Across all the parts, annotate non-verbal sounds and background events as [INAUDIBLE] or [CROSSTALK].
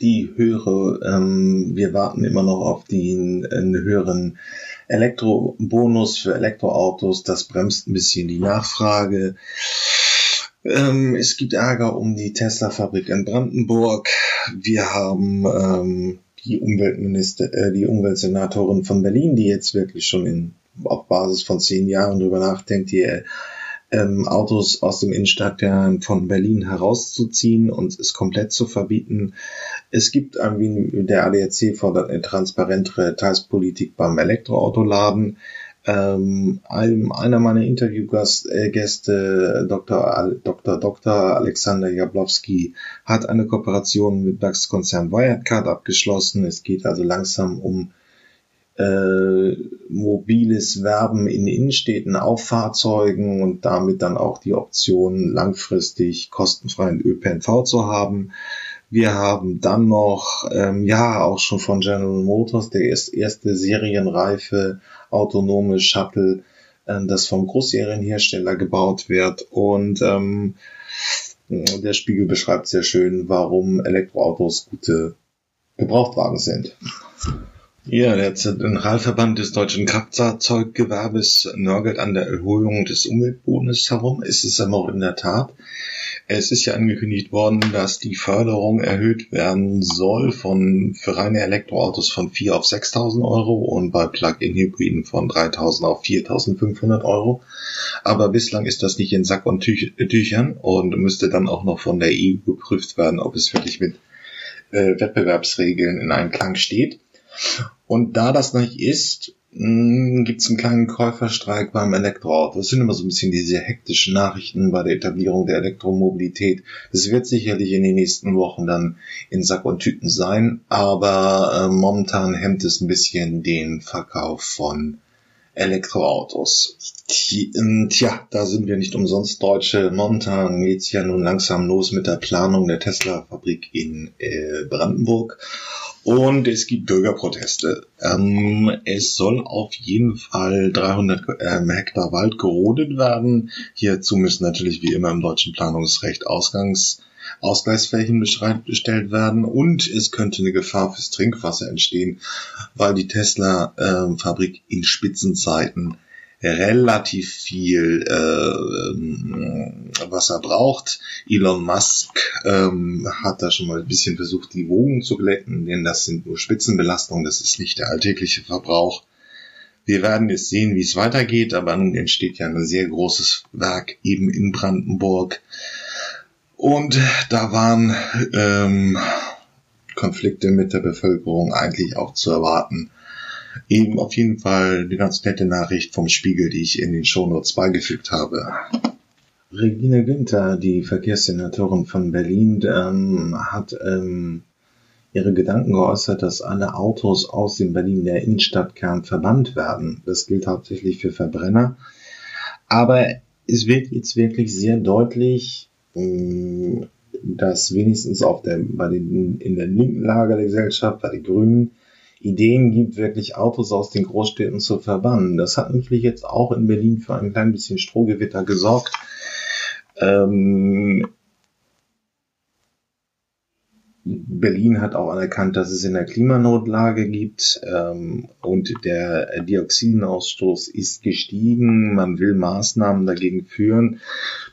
die höhere, ähm, wir warten immer noch auf den höheren Elektrobonus für Elektroautos. Das bremst ein bisschen die Nachfrage. Ähm, es gibt Ärger um die Tesla-Fabrik in Brandenburg. Wir haben ähm, die Umweltminister, äh, die Umweltsenatorin von Berlin, die jetzt wirklich schon in, auf Basis von zehn Jahren drüber nachdenkt, die ähm, Autos aus dem Innenstadtkern von Berlin herauszuziehen und es komplett zu verbieten. Es gibt irgendwie, der ADAC fordert eine transparentere Teilspolitik beim Elektroautoladen. Ähm, einer meiner Interviewgäste, Dr. Dr. Dr. Alexander Jablowski, hat eine Kooperation mit DAX-Konzern Wirecard abgeschlossen. Es geht also langsam um äh, mobiles Werben in Innenstädten auf Fahrzeugen und damit dann auch die Option, langfristig kostenfreien ÖPNV zu haben. Wir haben dann noch, ähm, ja, auch schon von General Motors, der erst, erste serienreife autonome Shuttle, äh, das vom Großserienhersteller gebaut wird. Und ähm, der Spiegel beschreibt sehr schön, warum Elektroautos gute Gebrauchtwagen sind. Ja, der Zentralverband des deutschen Kraftfahrzeuggewerbes nörgelt an der Erhöhung des Umweltbonus herum. Ist es aber auch in der Tat. Es ist ja angekündigt worden, dass die Förderung erhöht werden soll von für reine Elektroautos von 4 auf 6.000 Euro und bei Plug-in-Hybriden von 3.000 auf 4.500 Euro. Aber bislang ist das nicht in Sack und Tüch Tüchern und müsste dann auch noch von der EU geprüft werden, ob es wirklich mit äh, Wettbewerbsregeln in Einklang steht. Und da das nicht ist, gibt es einen kleinen Käuferstreik beim Elektroauto. Das sind immer so ein bisschen diese hektischen Nachrichten bei der Etablierung der Elektromobilität. Das wird sicherlich in den nächsten Wochen dann in Sack und Tüten sein, aber äh, momentan hemmt es ein bisschen den Verkauf von Elektroautos. Ähm, tja, da sind wir nicht umsonst Deutsche. Momentan geht's ja nun langsam los mit der Planung der Tesla-Fabrik in äh, Brandenburg. Und es gibt Bürgerproteste. Ähm, es soll auf jeden Fall 300 ähm, Hektar Wald gerodet werden. Hierzu müssen natürlich wie immer im deutschen Planungsrecht Ausgangs Ausgleichsflächen bestellt werden und es könnte eine Gefahr fürs Trinkwasser entstehen, weil die Tesla-Fabrik ähm, in Spitzenzeiten relativ viel äh, Wasser braucht. Elon Musk ähm, hat da schon mal ein bisschen versucht, die Wogen zu glätten, denn das sind nur Spitzenbelastungen, das ist nicht der alltägliche Verbrauch. Wir werden jetzt sehen, wie es weitergeht, aber nun entsteht ja ein sehr großes Werk eben in Brandenburg. Und da waren ähm, Konflikte mit der Bevölkerung eigentlich auch zu erwarten. Eben auf jeden Fall eine ganz nette Nachricht vom Spiegel, die ich in den Shownotes beigefügt habe. Regine Günther, die Verkehrssenatorin von Berlin, ähm, hat ähm, ihre Gedanken geäußert, dass alle Autos aus dem Berlin der Innenstadtkern verbannt werden. Das gilt hauptsächlich für Verbrenner. Aber es wird jetzt wirklich sehr deutlich, dass wenigstens auf der, bei den, in der linken Lager der Gesellschaft, bei den Grünen, Ideen gibt, wirklich Autos aus den Großstädten zu verbannen. Das hat natürlich jetzt auch in Berlin für ein klein bisschen Strohgewitter gesorgt. Ähm, Berlin hat auch anerkannt, dass es in der Klimanotlage gibt ähm, und der Dioxinausstoß ist gestiegen. Man will Maßnahmen dagegen führen.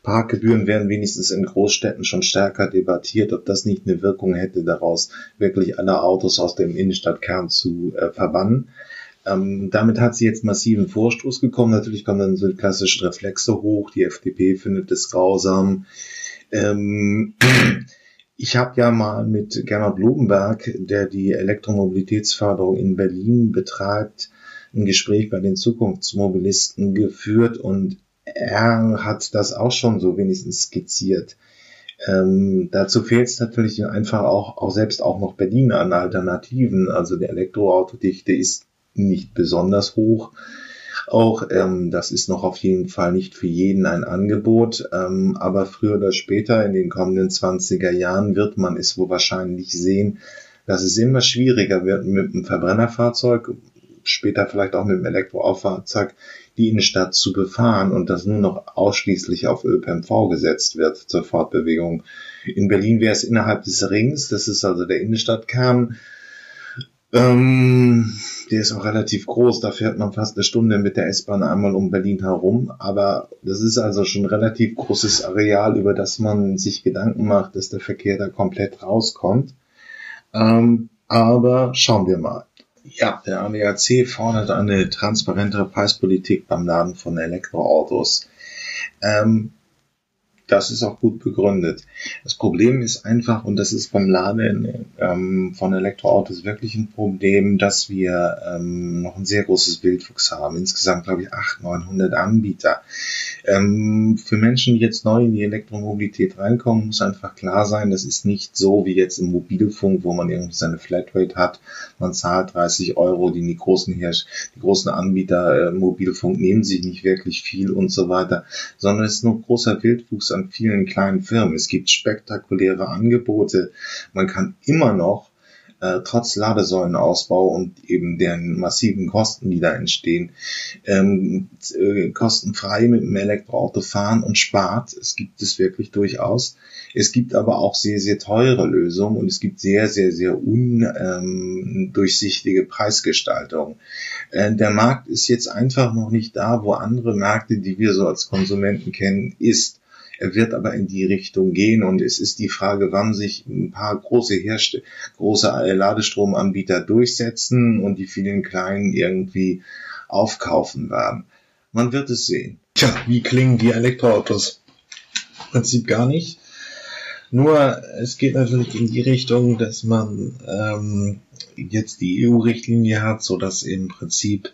Parkgebühren werden wenigstens in Großstädten schon stärker debattiert, ob das nicht eine Wirkung hätte, daraus wirklich alle Autos aus dem Innenstadtkern zu äh, verbannen. Ähm, damit hat sie jetzt massiven Vorstoß bekommen. Natürlich kommen dann so klassische Reflexe hoch. Die FDP findet es grausam. Ähm, ich habe ja mal mit Gernot Lobenberg, der die Elektromobilitätsförderung in Berlin betreibt, ein Gespräch bei den Zukunftsmobilisten geführt und er hat das auch schon so wenigstens skizziert. Ähm, dazu fehlt es natürlich einfach auch, auch selbst auch noch Berlin an Alternativen. Also die Elektroautodichte ist nicht besonders hoch. Auch ähm, das ist noch auf jeden Fall nicht für jeden ein Angebot, ähm, aber früher oder später in den kommenden 20er Jahren wird man es wohl wahrscheinlich sehen, dass es immer schwieriger wird mit einem Verbrennerfahrzeug, später vielleicht auch mit einem Elektroauffahrzeug, die Innenstadt zu befahren und dass nur noch ausschließlich auf ÖPNV gesetzt wird zur Fortbewegung In Berlin wäre es innerhalb des Rings, das ist also der Innenstadtkern. Ähm, der ist auch relativ groß, da fährt man fast eine Stunde mit der S-Bahn einmal um Berlin herum. Aber das ist also schon ein relativ großes Areal, über das man sich Gedanken macht, dass der Verkehr da komplett rauskommt. Ähm, aber schauen wir mal. Ja, der ADAC fordert eine transparentere Preispolitik beim Laden von Elektroautos. Ähm, das ist auch gut begründet. Das Problem ist einfach, und das ist beim Laden ähm, von Elektroautos wirklich ein Problem, dass wir ähm, noch ein sehr großes Wildwuchs haben. Insgesamt, glaube ich, 800, 900 Anbieter. Ähm, für Menschen, die jetzt neu in die Elektromobilität reinkommen, muss einfach klar sein, das ist nicht so wie jetzt im Mobilfunk, wo man irgendwie seine Flatrate hat. Man zahlt 30 Euro, die, die großen Herr die großen Anbieter äh, Mobilfunk nehmen sich nicht wirklich viel und so weiter, sondern es ist nur großer Wildwuchs an vielen kleinen Firmen. Es gibt spektakuläre Angebote. Man kann immer noch äh, trotz Ladesäulenausbau und eben deren massiven Kosten, die da entstehen, ähm, äh, kostenfrei mit dem Elektroauto fahren und spart. Es gibt es wirklich durchaus. Es gibt aber auch sehr, sehr teure Lösungen und es gibt sehr, sehr, sehr undurchsichtige ähm, Preisgestaltung. Äh, der Markt ist jetzt einfach noch nicht da, wo andere Märkte, die wir so als Konsumenten kennen, ist. Er wird aber in die Richtung gehen und es ist die Frage, wann sich ein paar große Herste große Ladestromanbieter durchsetzen und die vielen kleinen irgendwie aufkaufen werden. Man wird es sehen. Tja, wie klingen die Elektroautos? Im Prinzip gar nicht. Nur es geht natürlich in die Richtung, dass man ähm, jetzt die EU-Richtlinie hat, so dass im Prinzip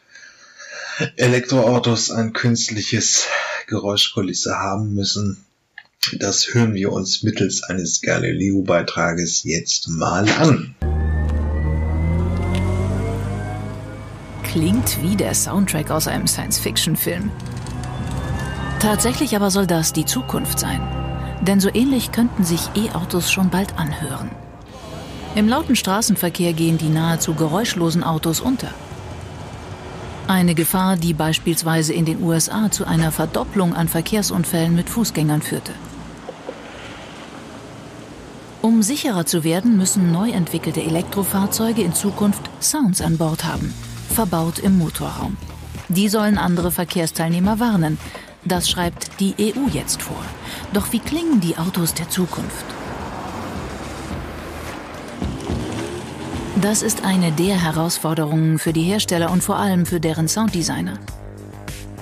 Elektroautos ein künstliches Geräuschkulisse haben müssen, das hören wir uns mittels eines Galileo-Beitrages jetzt mal an. Klingt wie der Soundtrack aus einem Science-Fiction-Film. Tatsächlich aber soll das die Zukunft sein. Denn so ähnlich könnten sich E-Autos schon bald anhören. Im lauten Straßenverkehr gehen die nahezu geräuschlosen Autos unter. Eine Gefahr, die beispielsweise in den USA zu einer Verdopplung an Verkehrsunfällen mit Fußgängern führte. Um sicherer zu werden, müssen neu entwickelte Elektrofahrzeuge in Zukunft Sounds an Bord haben, verbaut im Motorraum. Die sollen andere Verkehrsteilnehmer warnen. Das schreibt die EU jetzt vor. Doch wie klingen die Autos der Zukunft? Das ist eine der Herausforderungen für die Hersteller und vor allem für deren Sounddesigner.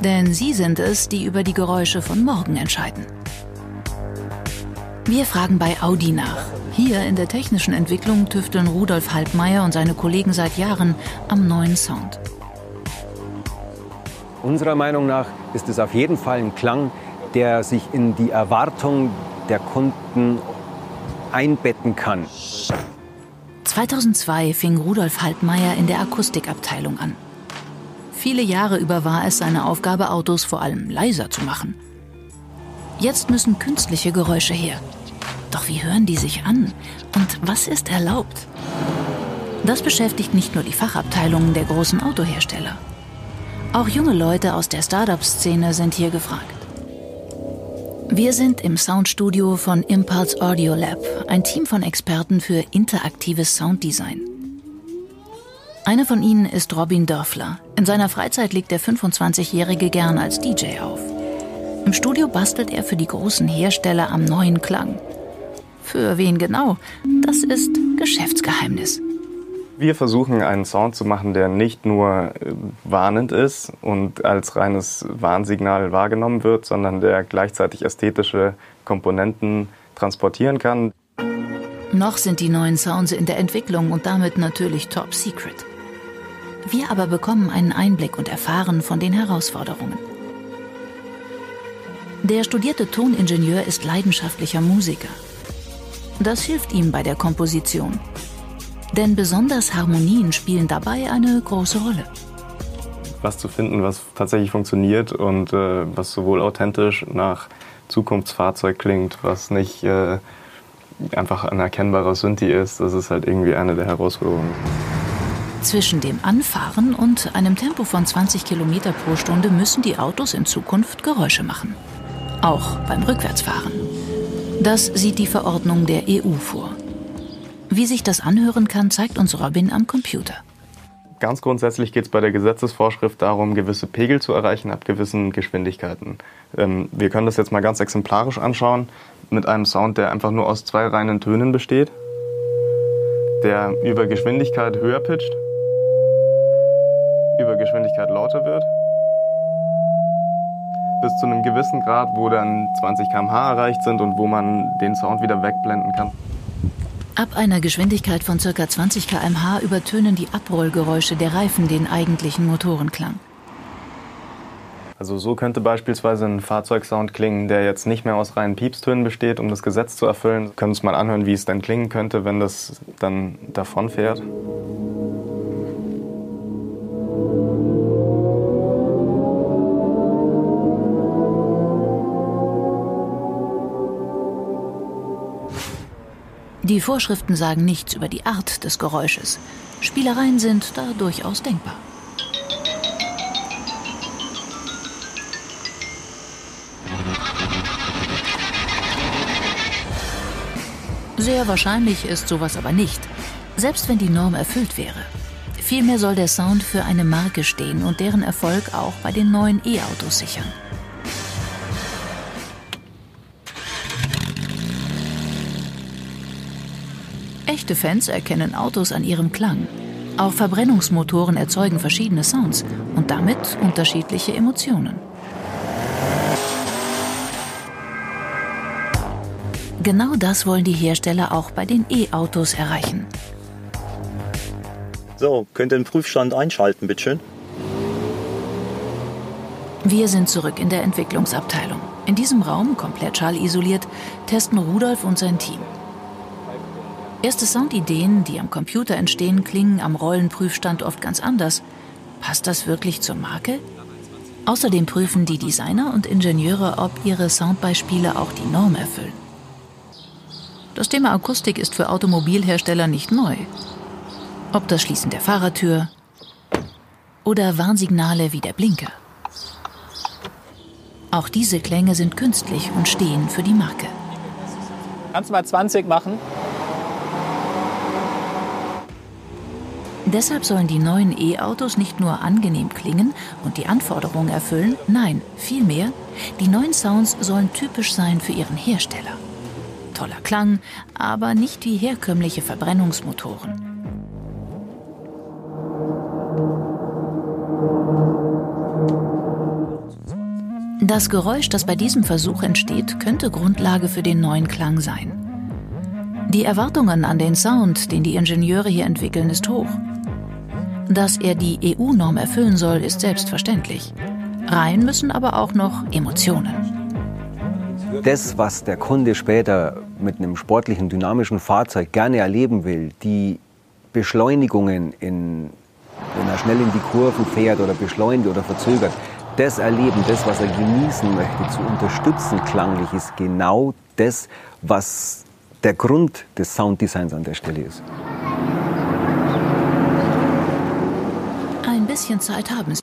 Denn sie sind es, die über die Geräusche von morgen entscheiden. Wir fragen bei Audi nach. Hier in der technischen Entwicklung tüfteln Rudolf Halbmeier und seine Kollegen seit Jahren am neuen Sound. Unserer Meinung nach ist es auf jeden Fall ein Klang, der sich in die Erwartung der Kunden einbetten kann. 2002 fing Rudolf Halbmeier in der Akustikabteilung an. Viele Jahre über war es seine Aufgabe, Autos vor allem leiser zu machen. Jetzt müssen künstliche Geräusche her. Doch wie hören die sich an? Und was ist erlaubt? Das beschäftigt nicht nur die Fachabteilungen der großen Autohersteller. Auch junge Leute aus der Startup-Szene sind hier gefragt. Wir sind im Soundstudio von Impulse Audio Lab, ein Team von Experten für interaktives Sounddesign. Einer von ihnen ist Robin Dörfler. In seiner Freizeit legt der 25-Jährige gern als DJ auf. Im Studio bastelt er für die großen Hersteller am neuen Klang. Für wen genau? Das ist Geschäftsgeheimnis. Wir versuchen einen Sound zu machen, der nicht nur äh, warnend ist und als reines Warnsignal wahrgenommen wird, sondern der gleichzeitig ästhetische Komponenten transportieren kann. Noch sind die neuen Sounds in der Entwicklung und damit natürlich top secret. Wir aber bekommen einen Einblick und erfahren von den Herausforderungen. Der studierte Toningenieur ist leidenschaftlicher Musiker. Das hilft ihm bei der Komposition. Denn besonders Harmonien spielen dabei eine große Rolle. Was zu finden, was tatsächlich funktioniert und äh, was sowohl authentisch nach Zukunftsfahrzeug klingt, was nicht äh, einfach ein erkennbarer Synthi ist, das ist halt irgendwie eine der Herausforderungen. Zwischen dem Anfahren und einem Tempo von 20 km pro Stunde müssen die Autos in Zukunft Geräusche machen auch beim Rückwärtsfahren. Das sieht die Verordnung der EU vor. Wie sich das anhören kann, zeigt uns Robin am Computer. Ganz grundsätzlich geht es bei der Gesetzesvorschrift darum, gewisse Pegel zu erreichen ab gewissen Geschwindigkeiten. Ähm, wir können das jetzt mal ganz exemplarisch anschauen mit einem Sound, der einfach nur aus zwei reinen Tönen besteht, der über Geschwindigkeit höher pitcht, über Geschwindigkeit lauter wird, bis zu einem gewissen Grad, wo dann 20 km/h erreicht sind und wo man den Sound wieder wegblenden kann. Ab einer Geschwindigkeit von ca. 20 km/h übertönen die Abrollgeräusche der Reifen den eigentlichen Motorenklang. Also so könnte beispielsweise ein Fahrzeugsound klingen, der jetzt nicht mehr aus reinen Piepstönen besteht, um das Gesetz zu erfüllen. Wir können uns mal anhören, wie es dann klingen könnte, wenn das dann davon fährt. Die Vorschriften sagen nichts über die Art des Geräusches. Spielereien sind da durchaus denkbar. Sehr wahrscheinlich ist sowas aber nicht, selbst wenn die Norm erfüllt wäre. Vielmehr soll der Sound für eine Marke stehen und deren Erfolg auch bei den neuen E-Autos sichern. Echte Fans erkennen Autos an ihrem Klang. Auch Verbrennungsmotoren erzeugen verschiedene Sounds und damit unterschiedliche Emotionen. Genau das wollen die Hersteller auch bei den E-Autos erreichen. So, könnt ihr den Prüfstand einschalten, bitteschön. Wir sind zurück in der Entwicklungsabteilung. In diesem Raum, komplett schallisoliert, testen Rudolf und sein Team. Erste Soundideen, die am Computer entstehen, klingen am Rollenprüfstand oft ganz anders. Passt das wirklich zur Marke? Außerdem prüfen die Designer und Ingenieure, ob ihre Soundbeispiele auch die Norm erfüllen. Das Thema Akustik ist für Automobilhersteller nicht neu. Ob das Schließen der Fahrertür oder Warnsignale wie der Blinker. Auch diese Klänge sind künstlich und stehen für die Marke. Kannst du mal 20 machen? Deshalb sollen die neuen E-Autos nicht nur angenehm klingen und die Anforderungen erfüllen, nein, vielmehr, die neuen Sounds sollen typisch sein für ihren Hersteller. Toller Klang, aber nicht wie herkömmliche Verbrennungsmotoren. Das Geräusch, das bei diesem Versuch entsteht, könnte Grundlage für den neuen Klang sein. Die Erwartungen an den Sound, den die Ingenieure hier entwickeln, ist hoch. Dass er die EU-Norm erfüllen soll, ist selbstverständlich. Rein müssen aber auch noch Emotionen. Das, was der Kunde später mit einem sportlichen, dynamischen Fahrzeug gerne erleben will, die Beschleunigungen, in, wenn er schnell in die Kurven fährt oder beschleunigt oder verzögert, das Erleben, das, was er genießen möchte, zu unterstützen klanglich, ist genau das, was der Grund des Sounddesigns an der Stelle ist. Bisschen Zeit haben.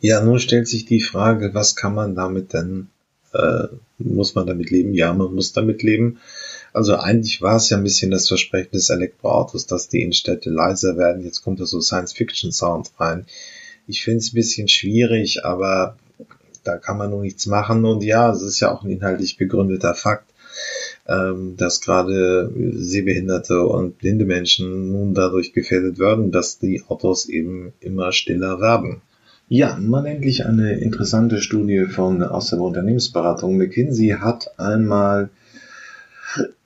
Ja, nur stellt sich die Frage, was kann man damit denn, äh, muss man damit leben? Ja, man muss damit leben. Also eigentlich war es ja ein bisschen das Versprechen des Elektroautos, dass die Innenstädte leiser werden. Jetzt kommt da so Science-Fiction-Sound rein. Ich finde es ein bisschen schwierig, aber da kann man nur nichts machen. Und ja, es ist ja auch ein inhaltlich begründeter Fakt ähm, dass gerade sehbehinderte und blinde Menschen nun dadurch gefährdet werden, dass die Autos eben immer stiller werden. Ja, mal endlich eine interessante Studie von aus der Unternehmensberatung. McKinsey hat einmal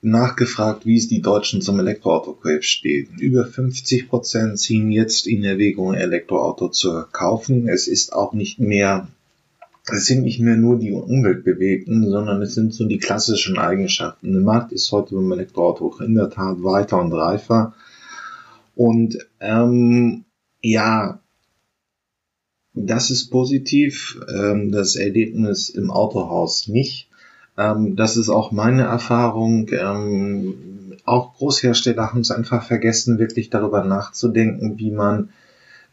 nachgefragt, wie es die Deutschen zum Elektroauto-Kauf steht. Über 50 Prozent ziehen jetzt in Erwägung, Elektroauto zu kaufen. Es ist auch nicht mehr es sind nicht mehr nur die Umweltbewegten, sondern es sind so die klassischen Eigenschaften. Der Markt ist heute beim Elektroauto in der Tat weiter und reifer. Und ähm, ja, das ist positiv. Ähm, das Erlebnis im Autohaus nicht. Ähm, das ist auch meine Erfahrung. Ähm, auch Großhersteller haben es einfach vergessen, wirklich darüber nachzudenken, wie man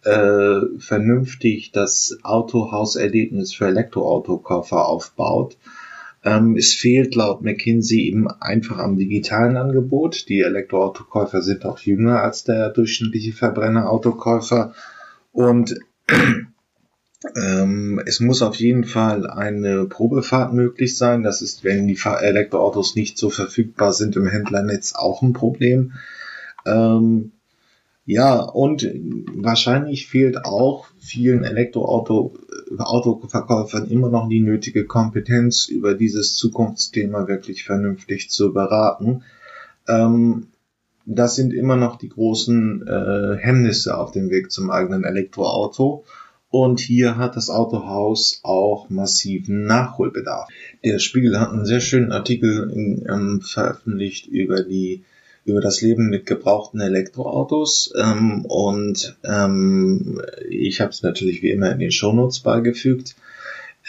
äh, vernünftig das Autohauserlebnis für Elektroautokoffer aufbaut. Ähm, es fehlt laut McKinsey eben einfach am digitalen Angebot. Die Elektroautokäufer sind auch jünger als der durchschnittliche Verbrennerautokäufer. Und [CLEARS THROAT] ähm, es muss auf jeden Fall eine Probefahrt möglich sein. Das ist, wenn die Elektroautos nicht so verfügbar sind im Händlernetz, auch ein Problem. Ähm, ja, und wahrscheinlich fehlt auch vielen Elektroauto-Autoverkäufern immer noch die nötige Kompetenz, über dieses Zukunftsthema wirklich vernünftig zu beraten. Ähm, das sind immer noch die großen äh, Hemmnisse auf dem Weg zum eigenen Elektroauto. Und hier hat das Autohaus auch massiven Nachholbedarf. Der Spiegel hat einen sehr schönen Artikel ähm, veröffentlicht über die über das Leben mit gebrauchten Elektroautos ähm, und ähm, ich habe es natürlich wie immer in den Shownotes beigefügt.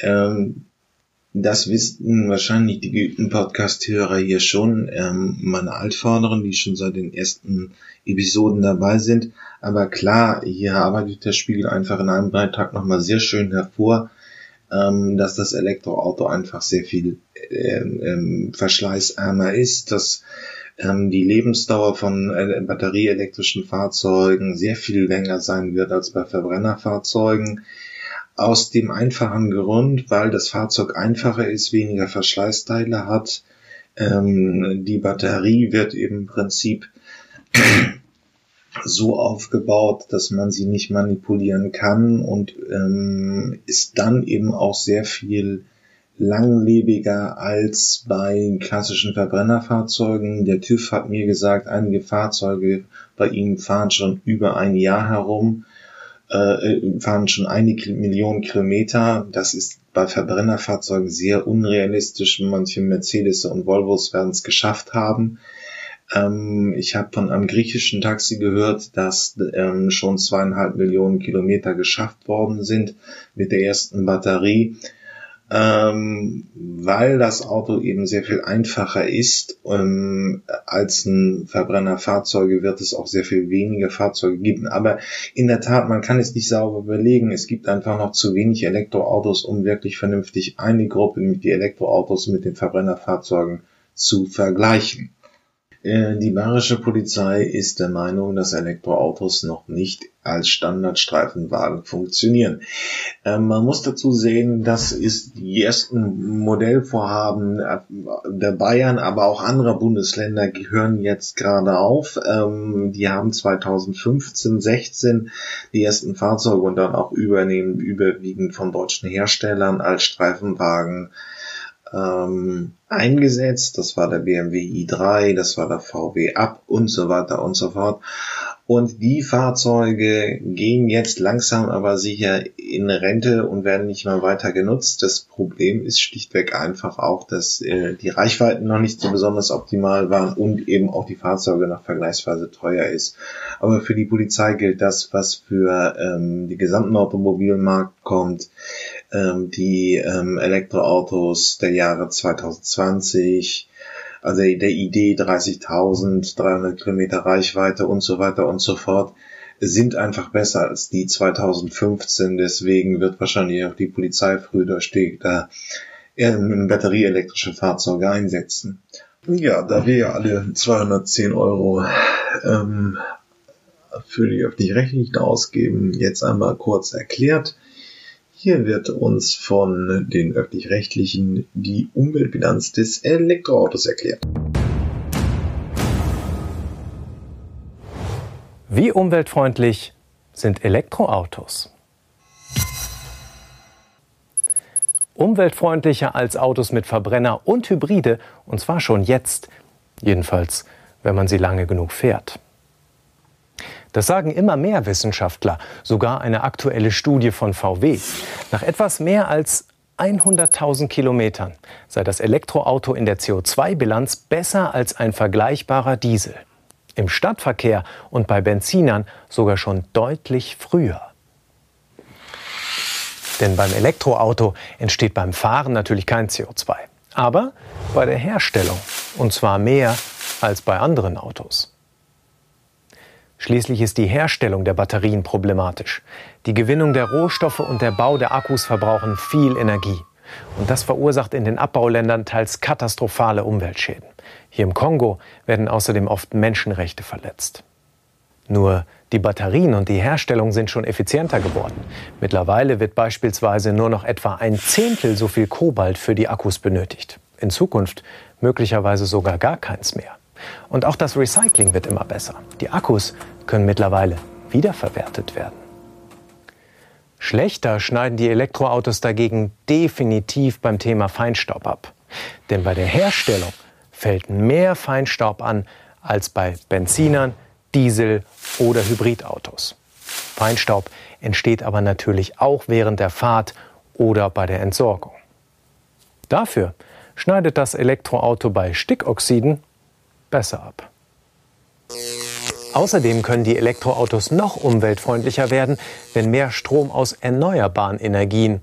Ähm, das wissen wahrscheinlich die geübten Podcast-Hörer hier schon, ähm, meine Altvorderen, die schon seit den ersten Episoden dabei sind. Aber klar, hier arbeitet der Spiegel einfach in einem Beitrag nochmal sehr schön hervor, ähm, dass das Elektroauto einfach sehr viel ähm, ähm, verschleißärmer ist, dass ähm, die Lebensdauer von äh, batterieelektrischen Fahrzeugen sehr viel länger sein wird als bei Verbrennerfahrzeugen. Aus dem einfachen Grund, weil das Fahrzeug einfacher ist, weniger Verschleißteile hat. Ähm, die Batterie wird im Prinzip so aufgebaut, dass man sie nicht manipulieren kann und ähm, ist dann eben auch sehr viel langlebiger als bei klassischen Verbrennerfahrzeugen. Der TÜV hat mir gesagt, einige Fahrzeuge bei ihnen fahren schon über ein Jahr herum, äh, fahren schon eine Million Kilometer. Das ist bei Verbrennerfahrzeugen sehr unrealistisch. Manche Mercedes und Volvos werden es geschafft haben. Ähm, ich habe von einem griechischen Taxi gehört, dass ähm, schon zweieinhalb Millionen Kilometer geschafft worden sind mit der ersten Batterie ähm, weil das Auto eben sehr viel einfacher ist ähm, als ein Verbrennerfahrzeuge, wird es auch sehr viel weniger Fahrzeuge geben. Aber in der Tat, man kann es nicht sauber überlegen. Es gibt einfach noch zu wenig Elektroautos, um wirklich vernünftig eine Gruppe mit die Elektroautos mit den Verbrennerfahrzeugen zu vergleichen. Äh, die bayerische Polizei ist der Meinung, dass Elektroautos noch nicht als Standardstreifenwagen funktionieren. Ähm, man muss dazu sehen, das ist die ersten Modellvorhaben äh, der Bayern, aber auch anderer Bundesländer gehören jetzt gerade auf. Ähm, die haben 2015, 16 die ersten Fahrzeuge und dann auch übernehmen überwiegend von deutschen Herstellern als Streifenwagen ähm, eingesetzt. Das war der BMW i3, das war der VW Up und so weiter und so fort. Und die Fahrzeuge gehen jetzt langsam aber sicher in Rente und werden nicht mehr weiter genutzt. Das Problem ist schlichtweg einfach auch, dass äh, die Reichweiten noch nicht so besonders optimal waren und eben auch die Fahrzeuge noch vergleichsweise teuer ist. Aber für die Polizei gilt das, was für ähm, die gesamten Automobilmarkt kommt. Ähm, die ähm, Elektroautos der Jahre 2020, also der Idee 30.000, 300 Kilometer Reichweite und so weiter und so fort, sind einfach besser als die 2015. Deswegen wird wahrscheinlich auch die Polizei früher oder später batterieelektrische Fahrzeuge einsetzen. Ja, da wir ja alle 210 Euro ähm, für die öffentlich-rechtlichen ausgeben, jetzt einmal kurz erklärt. Hier wird uns von den öffentlich-rechtlichen die Umweltbilanz des Elektroautos erklärt. Wie umweltfreundlich sind Elektroautos? Umweltfreundlicher als Autos mit Verbrenner und Hybride, und zwar schon jetzt, jedenfalls wenn man sie lange genug fährt. Das sagen immer mehr Wissenschaftler, sogar eine aktuelle Studie von VW. Nach etwas mehr als 100.000 Kilometern sei das Elektroauto in der CO2-Bilanz besser als ein vergleichbarer Diesel. Im Stadtverkehr und bei Benzinern sogar schon deutlich früher. Denn beim Elektroauto entsteht beim Fahren natürlich kein CO2, aber bei der Herstellung, und zwar mehr als bei anderen Autos. Schließlich ist die Herstellung der Batterien problematisch. Die Gewinnung der Rohstoffe und der Bau der Akkus verbrauchen viel Energie. Und das verursacht in den Abbauländern teils katastrophale Umweltschäden. Hier im Kongo werden außerdem oft Menschenrechte verletzt. Nur die Batterien und die Herstellung sind schon effizienter geworden. Mittlerweile wird beispielsweise nur noch etwa ein Zehntel so viel Kobalt für die Akkus benötigt. In Zukunft möglicherweise sogar gar keins mehr. Und auch das Recycling wird immer besser. Die Akkus können mittlerweile wiederverwertet werden. Schlechter schneiden die Elektroautos dagegen definitiv beim Thema Feinstaub ab. Denn bei der Herstellung fällt mehr Feinstaub an als bei Benzinern, Diesel oder Hybridautos. Feinstaub entsteht aber natürlich auch während der Fahrt oder bei der Entsorgung. Dafür schneidet das Elektroauto bei Stickoxiden besser ab. Außerdem können die Elektroautos noch umweltfreundlicher werden, wenn mehr Strom aus erneuerbaren Energien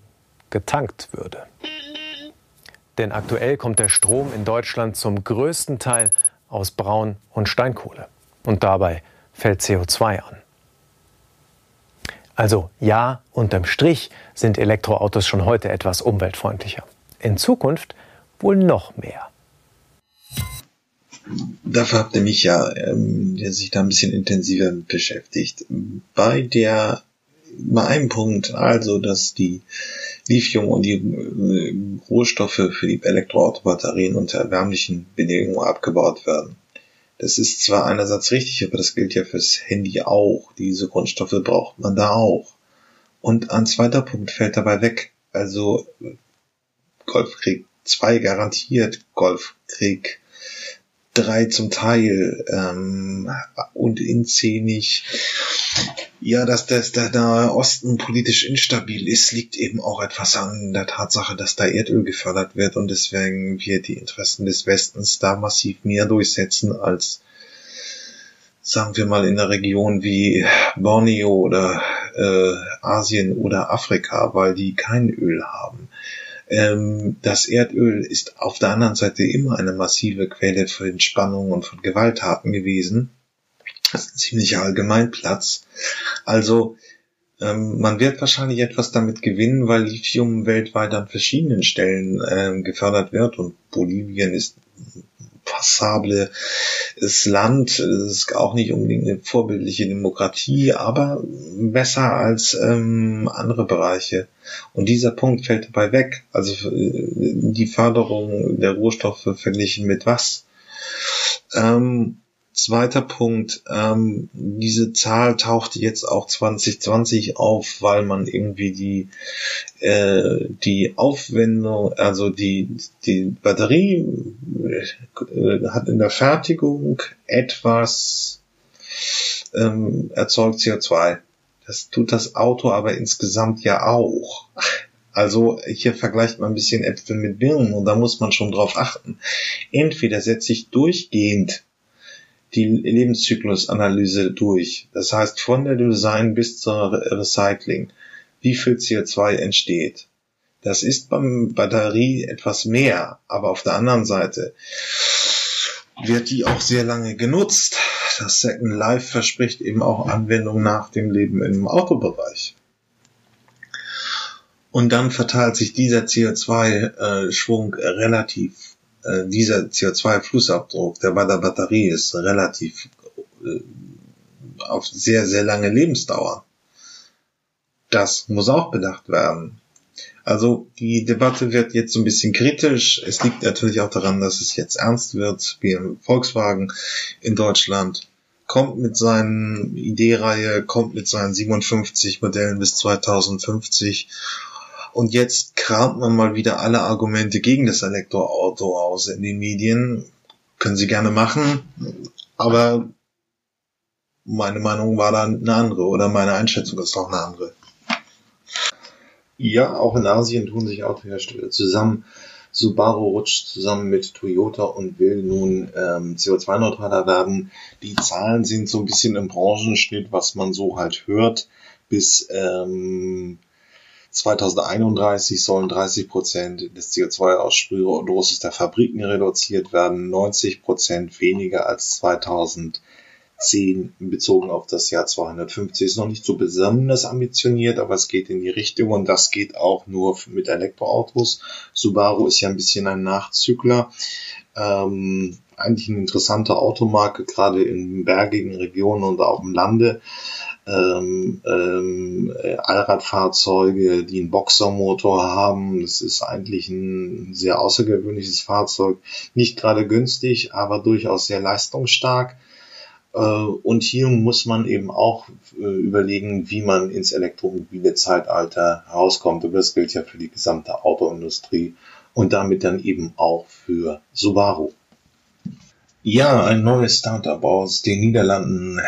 getankt würde. Denn aktuell kommt der Strom in Deutschland zum größten Teil aus Braun- und Steinkohle. Und dabei fällt CO2 an. Also ja, unterm Strich sind Elektroautos schon heute etwas umweltfreundlicher. In Zukunft wohl noch mehr. Dafür habt ihr mich ja, ähm, der sich da ein bisschen intensiver beschäftigt. Bei der, bei einem Punkt, also, dass die Lithium und die äh, Rohstoffe für die Elektroautobatterien unter erwärmlichen Bedingungen abgebaut werden. Das ist zwar einerseits richtig, aber das gilt ja fürs Handy auch. Diese Grundstoffe braucht man da auch. Und ein zweiter Punkt fällt dabei weg. Also Golfkrieg 2 garantiert, Golfkrieg 3 zum Teil ähm, und inzählig. Ja, dass das, der Nahe Osten politisch instabil ist, liegt eben auch etwas an der Tatsache, dass da Erdöl gefördert wird und deswegen wir die Interessen des Westens da massiv mehr durchsetzen als sagen wir mal in der Region wie Borneo oder äh, Asien oder Afrika, weil die kein Öl haben. Ähm, das Erdöl ist auf der anderen Seite immer eine massive Quelle für Entspannung und von Gewalttaten gewesen. Das ist ein ziemlicher Allgemeinplatz. Also ähm, man wird wahrscheinlich etwas damit gewinnen, weil Lithium weltweit an verschiedenen Stellen ähm, gefördert wird und Bolivien ist passable Land, es ist auch nicht unbedingt eine vorbildliche Demokratie, aber besser als ähm, andere Bereiche. Und dieser Punkt fällt dabei weg. Also äh, die Förderung der Rohstoffe verglichen mit was? Ähm, Zweiter Punkt, ähm, diese Zahl tauchte jetzt auch 2020 auf, weil man irgendwie die, äh, die Aufwendung, also die, die Batterie äh, hat in der Fertigung etwas ähm, erzeugt CO2. Das tut das Auto aber insgesamt ja auch. Also hier vergleicht man ein bisschen Äpfel mit Birnen und da muss man schon drauf achten. Entweder setze ich durchgehend die Lebenszyklusanalyse durch. Das heißt, von der Design bis zur Recycling, wie viel CO2 entsteht. Das ist beim Batterie etwas mehr, aber auf der anderen Seite wird die auch sehr lange genutzt. Das Second Life verspricht eben auch Anwendung nach dem Leben im Autobereich. Und dann verteilt sich dieser CO2-Schwung relativ äh, dieser CO2-Fußabdruck, der bei der Batterie ist, relativ äh, auf sehr, sehr lange Lebensdauer. Das muss auch bedacht werden. Also die Debatte wird jetzt so ein bisschen kritisch. Es liegt natürlich auch daran, dass es jetzt ernst wird. Wie Volkswagen in Deutschland kommt mit seinen Idee-Reihe, kommt mit seinen 57 Modellen bis 2050 und jetzt kramt man mal wieder alle Argumente gegen das Elektroauto aus in den Medien. Können Sie gerne machen, aber meine Meinung war da eine andere oder meine Einschätzung ist auch eine andere. Ja, auch in Asien tun sich Autohersteller zusammen. Subaru rutscht zusammen mit Toyota und will nun ähm, CO2-neutraler werden. Die Zahlen sind so ein bisschen im Branchenschnitt, was man so halt hört, bis ähm, 2031 sollen 30 Prozent des CO2-Ausstoßes der Fabriken reduziert werden, 90 Prozent weniger als 2010. 10 bezogen auf das Jahr 250 ist noch nicht so besonders ambitioniert, aber es geht in die Richtung und das geht auch nur mit Elektroautos. Subaru ist ja ein bisschen ein Nachzügler. Ähm, eigentlich eine interessante Automarke, gerade in bergigen Regionen und auch im Lande. Ähm, ähm, Allradfahrzeuge, die einen Boxermotor haben. Das ist eigentlich ein sehr außergewöhnliches Fahrzeug. Nicht gerade günstig, aber durchaus sehr leistungsstark. Äh, und hier muss man eben auch äh, überlegen, wie man ins elektromobile Zeitalter rauskommt. Und das gilt ja für die gesamte Autoindustrie und damit dann eben auch für Subaru. Ja, ein neues Startup aus den Niederlanden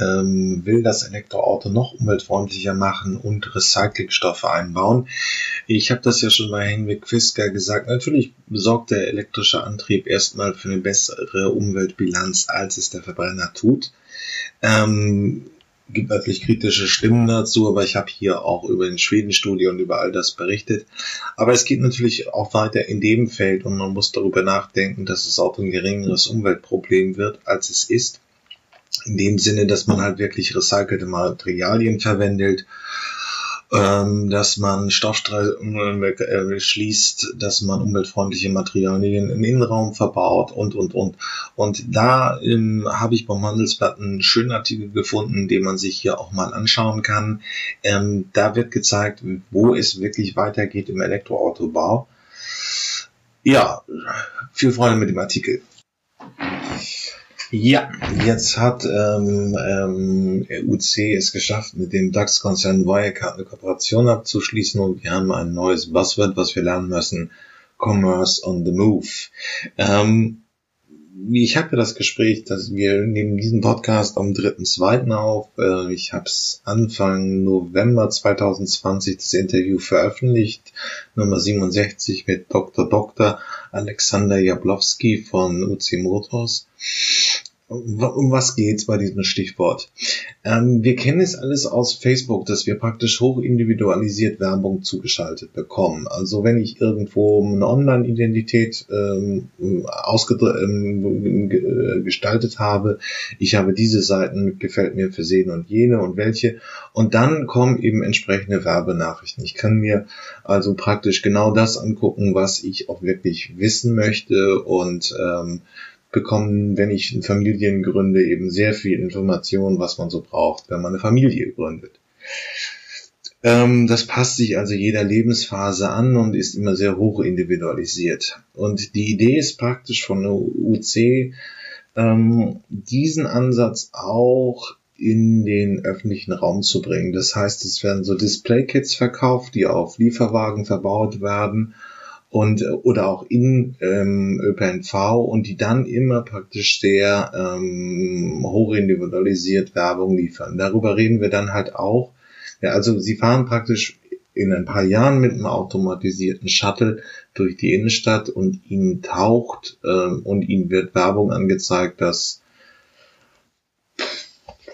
ähm, will das Elektroauto noch umweltfreundlicher machen und Recyclingstoffe einbauen. Ich habe das ja schon bei Henrik Fisker gesagt. Natürlich sorgt der elektrische Antrieb erstmal für eine bessere Umweltbilanz, als es der Verbrenner tut. Ähm, gibt natürlich kritische Stimmen dazu, aber ich habe hier auch über den Schweden-Studie und über all das berichtet. Aber es geht natürlich auch weiter in dem Feld und man muss darüber nachdenken, dass es auch ein geringeres Umweltproblem wird, als es ist. In dem Sinne, dass man halt wirklich recycelte Materialien verwendet ähm, dass man Stoffstreifen äh, schließt, dass man umweltfreundliche Materialien im Innenraum verbaut und, und, und. Und da ähm, habe ich beim Handelsblatt einen schönen Artikel gefunden, den man sich hier auch mal anschauen kann. Ähm, da wird gezeigt, wo es wirklich weitergeht im Elektroautobau. Ja, viel Freude mit dem Artikel. Ja, jetzt hat ähm, ähm, UC es geschafft, mit dem DAX-Konzern Wirecard eine Kooperation abzuschließen und wir haben ein neues Buzzword, was wir lernen müssen. Commerce on the Move. Ähm, ich habe das Gespräch, dass wir nehmen diesen Podcast am 3.2. auf. Äh, ich habe es Anfang November 2020 das Interview veröffentlicht, Nummer 67 mit Dr. Dr. Alexander Jablowski von UC Motors um was geht's bei diesem Stichwort? Ähm, wir kennen es alles aus Facebook, dass wir praktisch hoch individualisiert Werbung zugeschaltet bekommen. Also wenn ich irgendwo eine Online-Identität ähm, ähm, gestaltet habe, ich habe diese Seiten, gefällt mir versehen und jene und welche, und dann kommen eben entsprechende Werbenachrichten. Ich kann mir also praktisch genau das angucken, was ich auch wirklich wissen möchte und ähm, bekommen, wenn ich Familien gründe, eben sehr viel Information, was man so braucht, wenn man eine Familie gründet. Ähm, das passt sich also jeder Lebensphase an und ist immer sehr hoch individualisiert. Und die Idee ist praktisch von der UC, ähm, diesen Ansatz auch in den öffentlichen Raum zu bringen. Das heißt, es werden so Display-Kits verkauft, die auf Lieferwagen verbaut werden und oder auch in ähm, ÖPNV und die dann immer praktisch sehr ähm, hoch individualisiert Werbung liefern. Darüber reden wir dann halt auch. Ja, also sie fahren praktisch in ein paar Jahren mit einem automatisierten Shuttle durch die Innenstadt und ihnen taucht ähm, und ihnen wird Werbung angezeigt, dass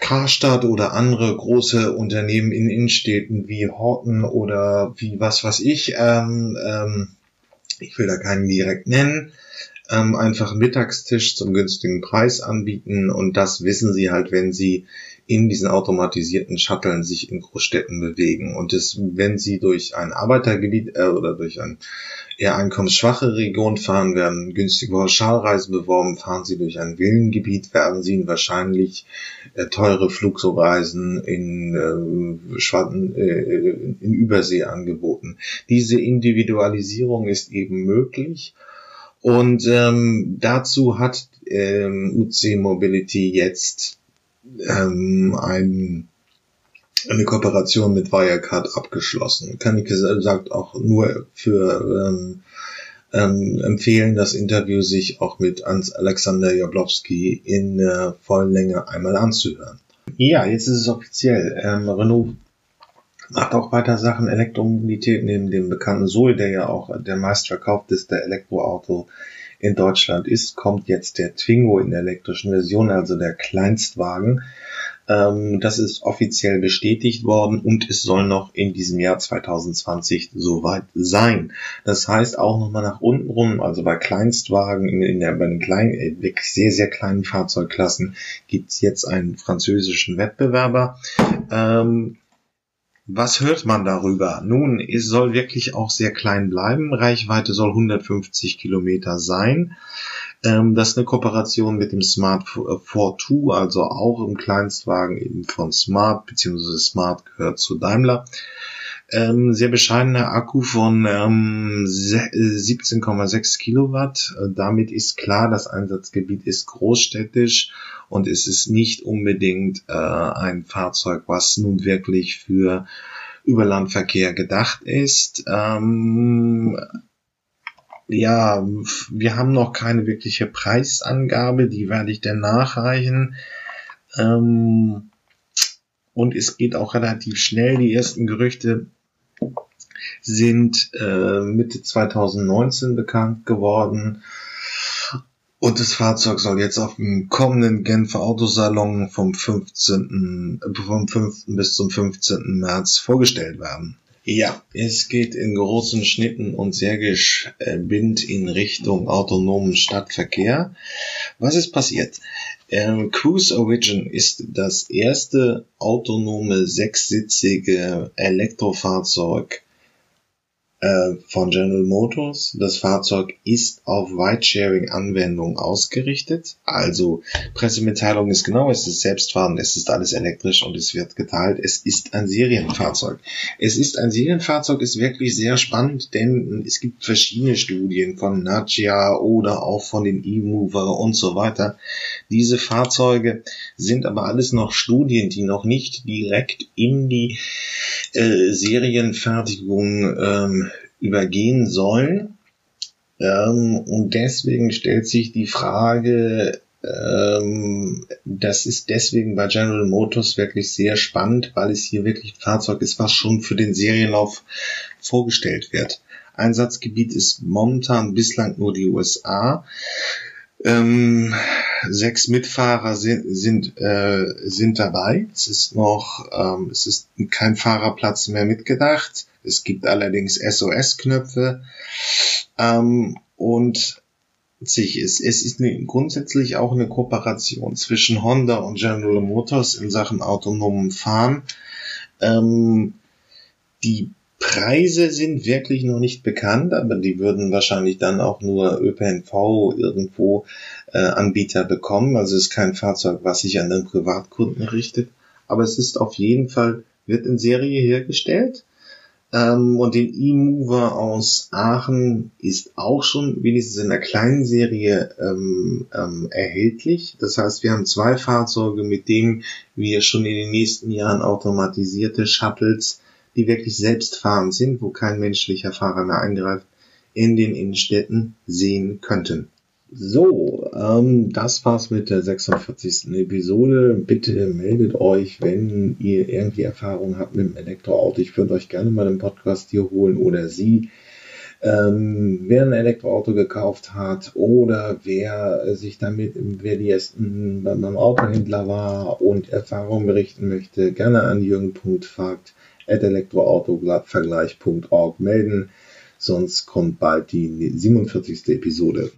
Karstadt oder andere große Unternehmen in Innenstädten wie Horten oder wie was was ich ähm, ähm, ich will da keinen direkt nennen, ähm, einfach Mittagstisch zum günstigen Preis anbieten und das wissen sie halt, wenn sie in diesen automatisierten Shuttlen sich in Großstädten bewegen. Und das, wenn sie durch ein Arbeitergebiet äh, oder durch ein eher einkommensschwache Region fahren, werden günstige Pauschalreisen beworben, fahren sie durch ein Villengebiet, werden sie ihnen wahrscheinlich äh, teure Flugreisen in, äh, äh, in Übersee angeboten. Diese Individualisierung ist eben möglich. Und ähm, dazu hat ähm, UC Mobility jetzt ähm, ein, eine Kooperation mit Wirecard abgeschlossen. Kann ich gesagt auch nur für ähm, ähm, empfehlen, das Interview sich auch mit Alexander Jablowski in äh, vollen Länge einmal anzuhören. Ja, jetzt ist es offiziell. Ähm, Renault macht auch weiter Sachen Elektromobilität neben dem bekannten Zoe, der ja auch der meistverkaufteste Elektroauto in Deutschland ist, kommt jetzt der Twingo in der elektrischen Version, also der Kleinstwagen. Ähm, das ist offiziell bestätigt worden und es soll noch in diesem Jahr 2020 soweit sein. Das heißt auch nochmal nach unten rum, also bei Kleinstwagen, in, der, bei den kleinen, äh, wirklich sehr, sehr kleinen Fahrzeugklassen gibt's jetzt einen französischen Wettbewerber. Ähm, was hört man darüber? Nun, es soll wirklich auch sehr klein bleiben. Reichweite soll 150 Kilometer sein. Ähm, das ist eine Kooperation mit dem Smart 42, also auch im Kleinstwagen eben von Smart, beziehungsweise Smart gehört zu Daimler. Ähm, sehr bescheidener Akku von ähm, 17,6 Kilowatt. Äh, damit ist klar, das Einsatzgebiet ist großstädtisch und es ist nicht unbedingt äh, ein Fahrzeug, was nun wirklich für Überlandverkehr gedacht ist. Ähm, ja, wir haben noch keine wirkliche Preisangabe, die werde ich dann nachreichen. Ähm, und es geht auch relativ schnell. Die ersten Gerüchte sind äh, Mitte 2019 bekannt geworden. Und das Fahrzeug soll jetzt auf dem kommenden Genfer Autosalon vom 15. Äh, vom 5. bis zum 15. März vorgestellt werden. Ja, es geht in großen Schnitten und sehr geschwind in Richtung autonomen Stadtverkehr. Was ist passiert? Ähm, Cruise Origin ist das erste autonome sechssitzige Elektrofahrzeug äh, von General Motors. Das Fahrzeug ist auf Ride-Sharing-Anwendungen ausgerichtet. Also Pressemitteilung ist genau, es ist selbstfahrend, es ist alles elektrisch und es wird geteilt. Es ist ein Serienfahrzeug. Es ist ein Serienfahrzeug, ist wirklich sehr spannend, denn es gibt verschiedene Studien von Nagia oder auch von den E-Mover und so weiter. Diese Fahrzeuge sind aber alles noch Studien, die noch nicht direkt in die äh, Serienfertigung ähm, übergehen sollen. Ähm, und deswegen stellt sich die Frage, ähm, das ist deswegen bei General Motors wirklich sehr spannend, weil es hier wirklich ein Fahrzeug ist, was schon für den Serienlauf vorgestellt wird. Einsatzgebiet ist momentan bislang nur die USA. Ähm, sechs Mitfahrer sind, sind, äh, sind dabei. Es ist noch, ähm, es ist kein Fahrerplatz mehr mitgedacht. Es gibt allerdings SOS-Knöpfe. Ähm, und sich ist, es ist eine, grundsätzlich auch eine Kooperation zwischen Honda und General Motors in Sachen autonomen Fahren. Ähm, die Preise sind wirklich noch nicht bekannt, aber die würden wahrscheinlich dann auch nur ÖPNV irgendwo äh, Anbieter bekommen. Also es ist kein Fahrzeug, was sich an den Privatkunden richtet. Aber es ist auf jeden Fall, wird in Serie hergestellt. Ähm, und den E-Mover aus Aachen ist auch schon wenigstens in der kleinen Serie ähm, ähm, erhältlich. Das heißt, wir haben zwei Fahrzeuge, mit denen wir schon in den nächsten Jahren automatisierte Shuttles die wirklich selbstfahrend sind, wo kein menschlicher Fahrer mehr eingreift, in den Innenstädten sehen könnten. So, ähm, das war's mit der 46. Episode. Bitte meldet euch, wenn ihr irgendwie Erfahrung habt mit dem Elektroauto. Ich würde euch gerne mal einen Podcast hier holen oder Sie. Ähm, wer ein Elektroauto gekauft hat oder wer sich damit, wer die ersten beim Autohändler war und Erfahrung berichten möchte, gerne an jürgen.fakt elektroautovergleich.org melden, sonst kommt bald die 47. Episode.